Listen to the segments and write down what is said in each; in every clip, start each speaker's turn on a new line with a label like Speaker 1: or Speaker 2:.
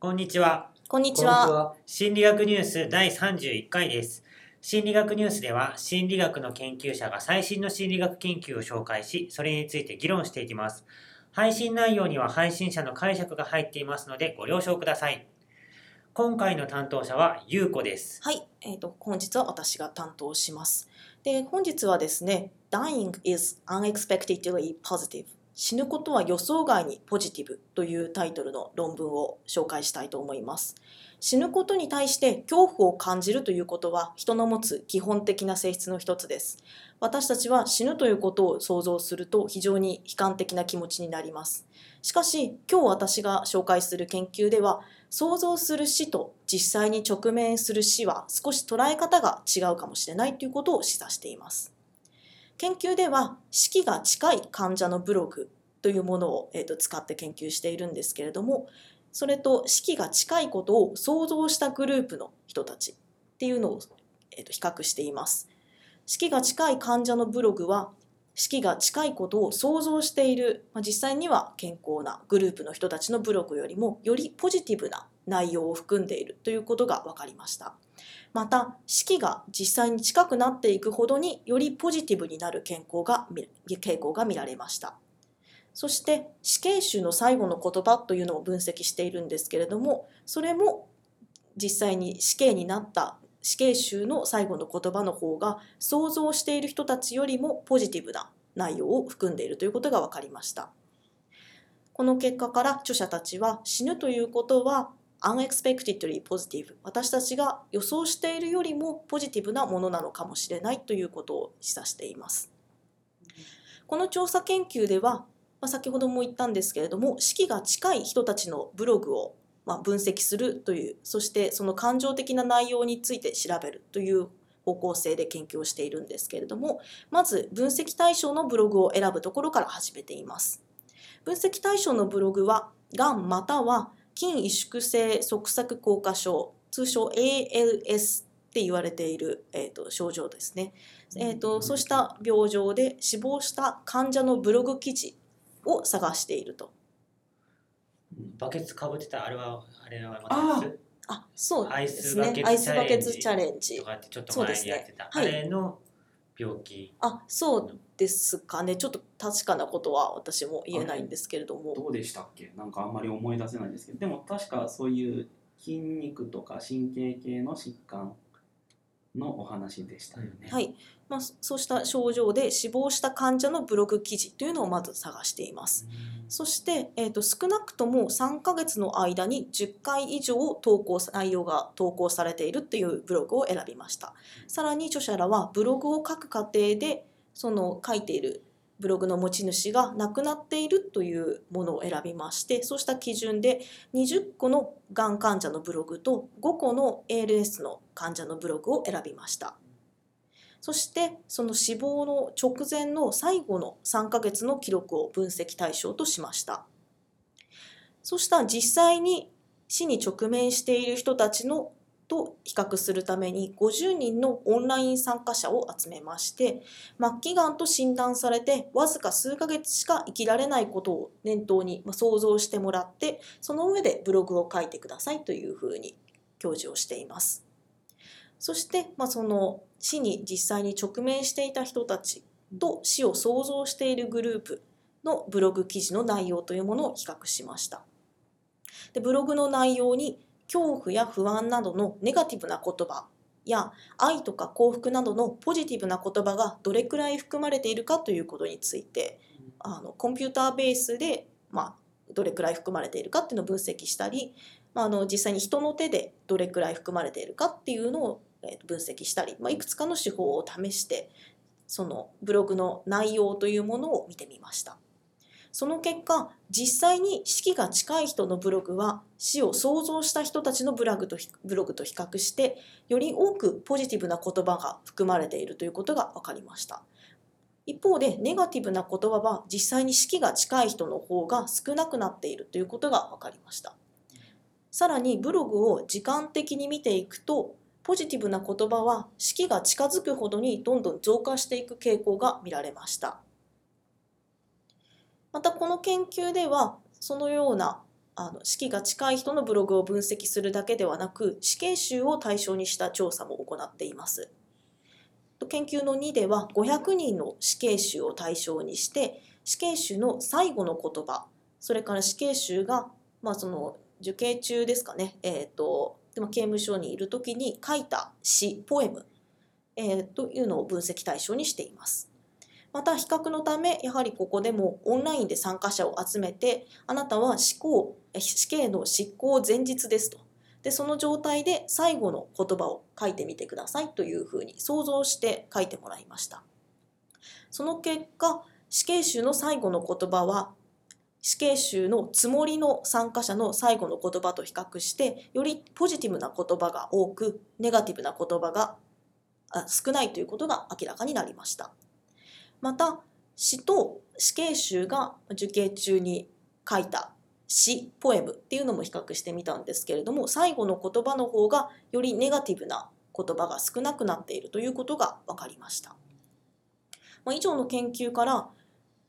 Speaker 1: こんにちは。
Speaker 2: こんにちは。
Speaker 3: は。
Speaker 1: 心理学ニュース第31回です。心理学ニュースでは、心理学の研究者が最新の心理学研究を紹介し、それについて議論していきます。配信内容には配信者の解釈が入っていますので、ご了承ください。今回の担当者は、ゆうこです。
Speaker 2: はい、えっ、と本日は私が担当します。で、本日はですね、Dying is unexpectedly positive 死ぬことは予想外にポジティブというタイトルの論文を紹介したいと思います。死ぬことに対して恐怖を感じるということは人の持つ基本的な性質の一つです。私たちは死ぬということを想像すると非常に悲観的な気持ちになります。しかし今日私が紹介する研究では想像する死と実際に直面する死は少し捉え方が違うかもしれないということを示唆しています。研究では死期が近い患者のブログというものを、えー、と使って研究しているんですけれどもそれと死期が近いことを想像したグループの人たちっていうのを、えー、と比較しています。死期が近い患者のブログは死期が近いことを想像している、まあ、実際には健康なグループの人たちのブログよりもよりポジティブな内容を含んでいるということが分かりました。また死期が実際に近くなっていくほどによりポジティブになる健康が傾向が見られました。そして死刑囚の最後の言葉というのを分析しているんですけれどもそれも実際に死刑になった死刑囚の最後の言葉の方が想像している人たちよりもポジティブな内容を含んでいるということが分かりました。この結果から著者たちは死ぬということは unexpectedly positive 私たちが予想しているよりもポジティブなものなのかもしれないということを示唆しています。この調査研究では、まあ、先ほども言ったんですけれども死期が近い人たちのブログをまあ分析するというそしてその感情的な内容について調べるという方向性で研究をしているんですけれどもまず分析対象のブログを選ぶところから始めています。分析対象のブログはがんまたは筋萎縮性側索硬化症通称 ALS って言われている、えー、と症状ですね、えーと、そうした病状で死亡した患者のブログ記事を探していると。
Speaker 1: バケツかぶってたあれは、あれはま
Speaker 3: あ
Speaker 1: た
Speaker 2: あそうですね。アイスバケツ
Speaker 1: チャ
Speaker 2: レンジ
Speaker 1: とかってちょっと前にやってた、
Speaker 2: ね。はい。
Speaker 1: あれの病気。
Speaker 2: あそうですかね。ちょっと確かなことは私も言えないんですけれども。
Speaker 3: どうでしたっけ？なんかあんまり思い出せないんですけど。でも確かそういう筋肉とか神経系の疾患のお話でしたよね。
Speaker 2: はいまあ、そそうした症状で死亡した患者のブログ記事というのをまず探しています。そして、えー、と少なくとも3ヶ月の間に10回以上投稿内容が投稿されているというブログを選びました。さらに著者らはブログを書く過程でその書いているブログの持ち主が亡くなっているというものを選びましてそうした基準で20個のがん患者のブログと5個の ALS の患者のブログを選びました。そしてその死亡の直前の最後の3ヶ月の記録を分析対象としました。そうした実際に死に直面している人たちのと比較するために50人のオンライン参加者を集めまして末期がんと診断されてわずか数ヶ月しか生きられないことを念頭に想像してもらってその上でブログを書いてくださいというふうに教示をしています。そして、まあ、その死に実際に直面していた人たちと死を想像しているグループのブログ記事の内容というものを比較しました。でブログの内容に恐怖や不安などのネガティブな言葉や愛とか幸福などのポジティブな言葉がどれくらい含まれているかということについてあのコンピューターベースで、まあ、どれくらい含まれているかっていうのを分析したり、まあ、あの実際に人の手でどれくらい含まれているかっていうのを分析したり、まあ、いくつかの手法を試してそのブログの内容というものを見てみました。その結果実際に死期が近い人のブログは死を想像した人たちのブログとブログと比較してより多くポジティブな言葉が含まれているということが分かりました。一方でネガティブな言葉は実際に死期が近い人の方が少なくなっているということが分かりました。さらにブログを時間的に見ていくとポジティブな言葉は死期が近づくほどにどんどん増加していく傾向が見られました。またこの研究ではそのようなあの死期が近い人のブログを分析するだけではなく死刑囚を対象にした調査も行っています。研究の2では500人の死刑囚を対象にして死刑囚の最後の言葉それから死刑囚が、まあ、その受刑中ですかね、えーとでも刑務所にいる時に書いた詩ポエム、えーというのを分析対象にしています。また比較のためやはりここでもオンラインで参加者を集めてあなたは死刑死刑の執行前日ですと。でその状態で最後の言葉を書いてみてくださいというふうに想像して書いてもらいました。その結果死刑囚の最後の言葉は死刑囚のつもりの参加者の最後の言葉と比較してよりポジティブな言葉が多くネガティブな言葉が少ないということが明らかになりました。また死と死刑囚が受刑中に書いた詩ポエムっていうのも比較してみたんですけれども最後の言葉の方がよりネガティブな言葉が少なくなっているということが分かりました。まあ、以上の研究から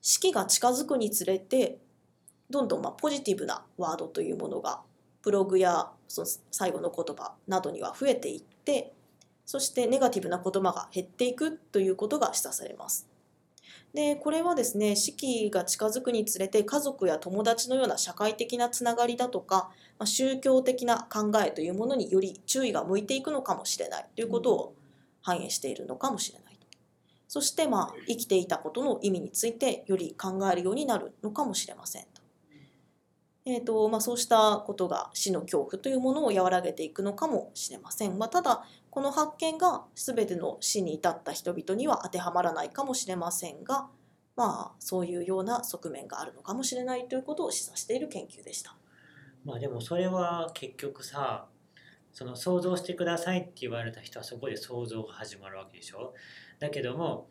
Speaker 2: 式が近づくにつれてどんどんまポジティブなワードというものがブログやその最後の言葉などには増えていってそしてネガティブな言葉が減っていくということが示唆されます。でこれはですね四季が近づくにつれて家族や友達のような社会的なつながりだとか、まあ、宗教的な考えというものにより注意が向いていくのかもしれないということを反映しているのかもしれないそしてまあ生きていたことの意味についてより考えるようになるのかもしれませんと。えーとまあ、そうしたことが死の恐怖というものを和らげていくのかもしれません。まあ、ただこの発見が全ての死に至った人々には当てはまらないかもしれませんが、まあ、そういうような側面があるのかもしれないということを示唆している研究でした。
Speaker 1: まあでもそれは結局さその想像してくださいって言われた人はそこで想像が始まるわけでしょだけども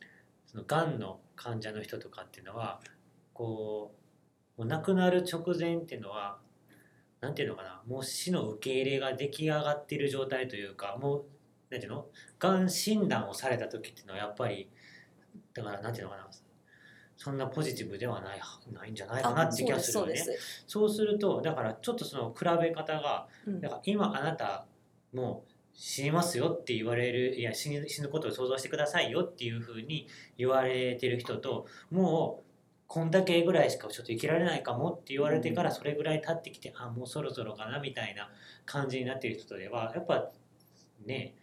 Speaker 1: そのがんの患者の人とかっていうのはこうもう亡くなる直前っていうのはなんていうのかなもう死の受け入れが出来上がっている状態というかもうなんていうの？がん診断をされた時っていうのはやっぱりだからなんていうのかな？そんなポジティブではないないんじゃないかなって気がするよね。そうするとだからちょっとその比べ方が、
Speaker 2: うん。
Speaker 1: だから今あなたもう死にますよって言われるいや死に死ぬことを想像してくださいよっていうふうに言われてる人ともうこんだけぐらいしかちょっと生きられないかもって言われてからそれぐらい経ってきてあもうそろそろかなみたいな感じになっている人ではやっぱね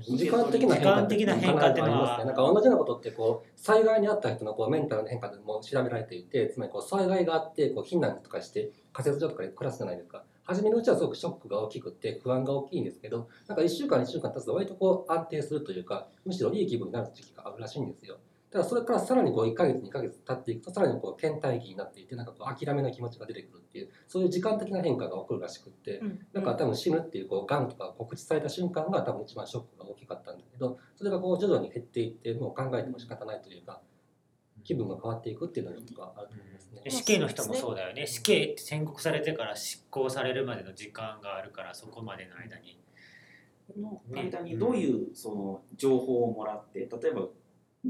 Speaker 4: 時間的な変化
Speaker 1: っていうのは
Speaker 4: ありますね。なんか同じようなことってこう災害にあった人のこうメンタルの変化でも調べられていて、つまりこう災害があってこう避難とかして仮設所とかで暮らすじゃないですか。初めのうちはすごくショックが大きくて不安が大きいんですけど、なんか1週間2週間経つと割とこう安定するというか、むしろいい気分になる時期があるらしいんですよ。ただそれからさらにこう1ヶ月2ヶ月経っていくとさらにこう倦怠期になっていてなんかこう諦めの気持ちが出てくるっていうそういう時間的な変化が起こるらしくって、
Speaker 2: うん。
Speaker 4: なんか多分死ぬっていうこうがんとか告知された瞬間が多分一番ショックが大きかったんだけどそれがこう徐々に減っていってもう考えても仕方ないというか気分が変わっていくっていうのがあると思いますね。
Speaker 1: で。死刑の人もそうだよね。死刑って宣告されてから執行されるまでの時間があるからそこまでの間に。
Speaker 3: の間にどういうその情報をもらって例えば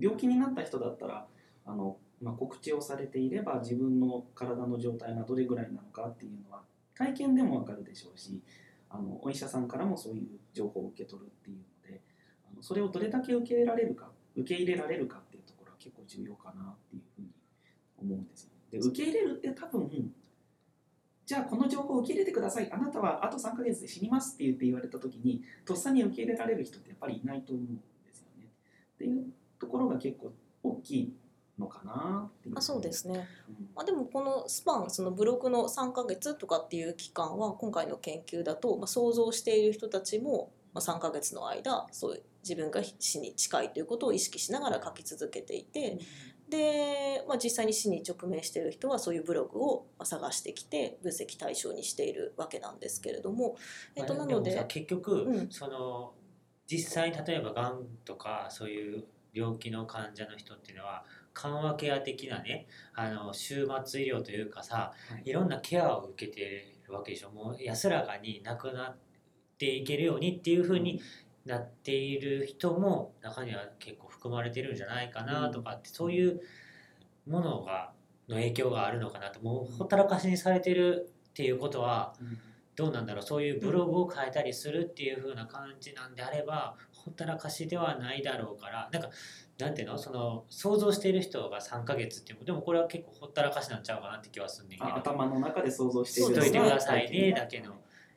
Speaker 3: 病気になった人だったらあの、まあ、告知をされていれば自分の体の状態がどれぐらいなのかっていうのは体験でもわかるでしょうしあのお医者さんからもそういう情報を受け取るっていうのであのそれをどれだけ受け入れられるか受け入れられるかっていうところは結構重要かなっていうふうに思うんですよ。で受け入れるって多分じゃあこの情報を受け入れてくださいあなたはあと3ヶ月で死にますって言って言われた時にとっさに受け入れられる人ってやっぱりいないと思うんですよね。っていうところが結構大きいのかなっていう。
Speaker 2: あそうですね、
Speaker 3: うん。
Speaker 2: まあ、でもこのスパンそのブログの3ヶ月とかっていう期間は今回の研究だと、まあ、想像している人たちも、まあ、3ヶ月の間そういう自分が死に近いということを意識しながら書き続けていてで、まあ、実際に死に直面している人はそういうブログをまあ探してきて分析対象にしているわけなんですけれども、えっと、
Speaker 1: まあ
Speaker 2: なので
Speaker 1: 結局、
Speaker 2: うん。
Speaker 1: その実際に例えばがんとかそういう病気の患者の人っていうのは緩和ケア的なねあの終末医療というかさ
Speaker 3: はい。
Speaker 1: いろんなケアを受けてるわけでしょ。もう安らかに亡くなっていけるようにっていうふうになっている人も中には結構含まれてるんじゃないかなとかってそういうものがの影響があるのかなともうほったらかしにされてるっていうことはどうなんだろう。そういうブログを変えたりするっていう風な感じなんであればほったらかしではないだろうからなんかなんていうの？その想像している人が3ヶ月っていうでもこれは結構ほったらかしなんちゃうかなって気はするんだけど。
Speaker 3: あ頭の中で想像してい
Speaker 1: し
Speaker 3: る
Speaker 1: といてくださいねだけの。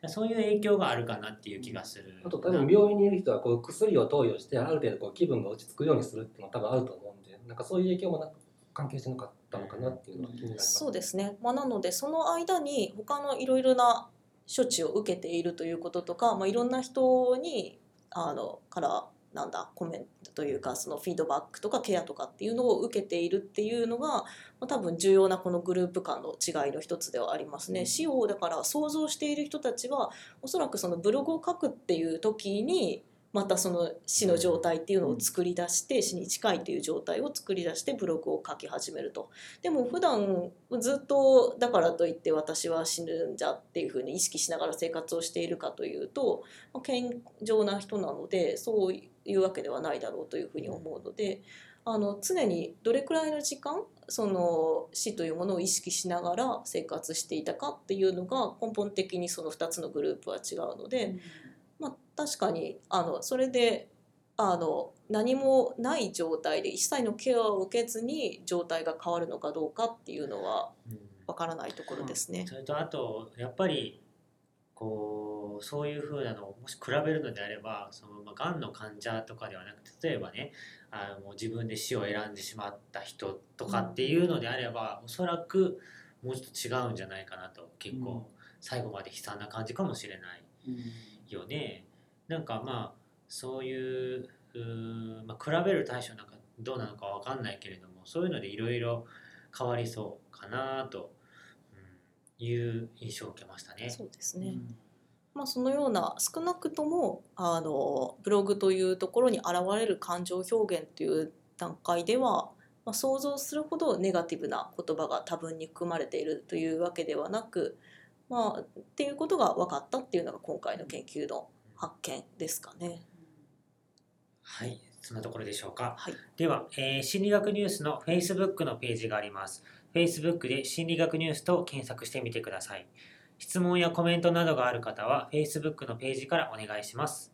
Speaker 1: そういう影響があるかなっていう気がする。
Speaker 4: あと多分病院にいる人はこう薬を投与してある程度こう気分が落ち着くようにするっていうのは多分あると思うんでなんかそういう影響もな関係してなかったのかなっていうのは気になります。
Speaker 2: そうですね、まあ、なのでその間に他のいろいろな処置を受けているということとか、まあ、いろんな人にあのからなんだコメントというかそのフィードバックとかケアとかっていうのを受けているっていうのが、まあ、多分重要なこのグループ間の違いの一つではありますね。死をだから想像している人たちはおそらくそのブログを書くっていう時にまたその死の状態っていうのを作り出して死に近いっていう状態を作り出してブログを書き始めると。でも普段ずっとだからといって私は死ぬんじゃっていうふうに意識しながら生活をしているかというとまあ健常な人なのでそういうわけではないだろうというふうに思うのであの常にどれくらいの時間その死というものを意識しながら生活していたかっていうのが根本的にその2つのグループは違うので、まあ、確かにあのそれであの何もない状態で一切のケアを受けずに状態が変わるのかどうかっていうのは
Speaker 1: うん
Speaker 2: わからないところですね。
Speaker 1: それとあとやっぱりこうそういう風なのをもし比べるのであればその、まあ、がんの患者とかではなくて例えばねあのもう自分で死を選んでしまった人とかっていうのであれば、おそらくもうちょっと違うんじゃないかなと結構最後まで悲惨な感じかもしれないよね。なんかまあそういうまあ、比べる対象なんかどうなのかわかんないけれどもそういうのでいろいろ変わりそうかなと、うん、いう印象を受けましたね。
Speaker 2: そうですね、まあ、そのような少なくともあのブログというところに現れる感情表現という段階では、まあ、想像するほどネガティブな言葉が多分に含まれているというわけではなく、まあ、っていうことが分かったっていうのが今回の研究の発見ですかね。
Speaker 1: はい、そんなところでしょうか。
Speaker 2: はい、
Speaker 1: では、えー心理学ニュースの Facebook のページがあります。Facebook で心理学ニュースと検索してみてください。質問やコメントなどがある方は Facebook のページからお願いします。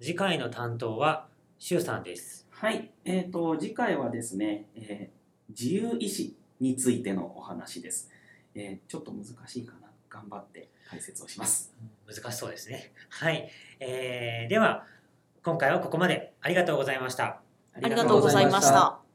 Speaker 1: 次回の担当はシュウさんです。
Speaker 3: はい、えー、と次回はですね、えー自由意志についてのお話です、えーちょっと難しいかな頑張って解説をします
Speaker 1: 難しそうですね。はい、えーでは今回はここまでありがとうございました。
Speaker 2: ありがとうございました。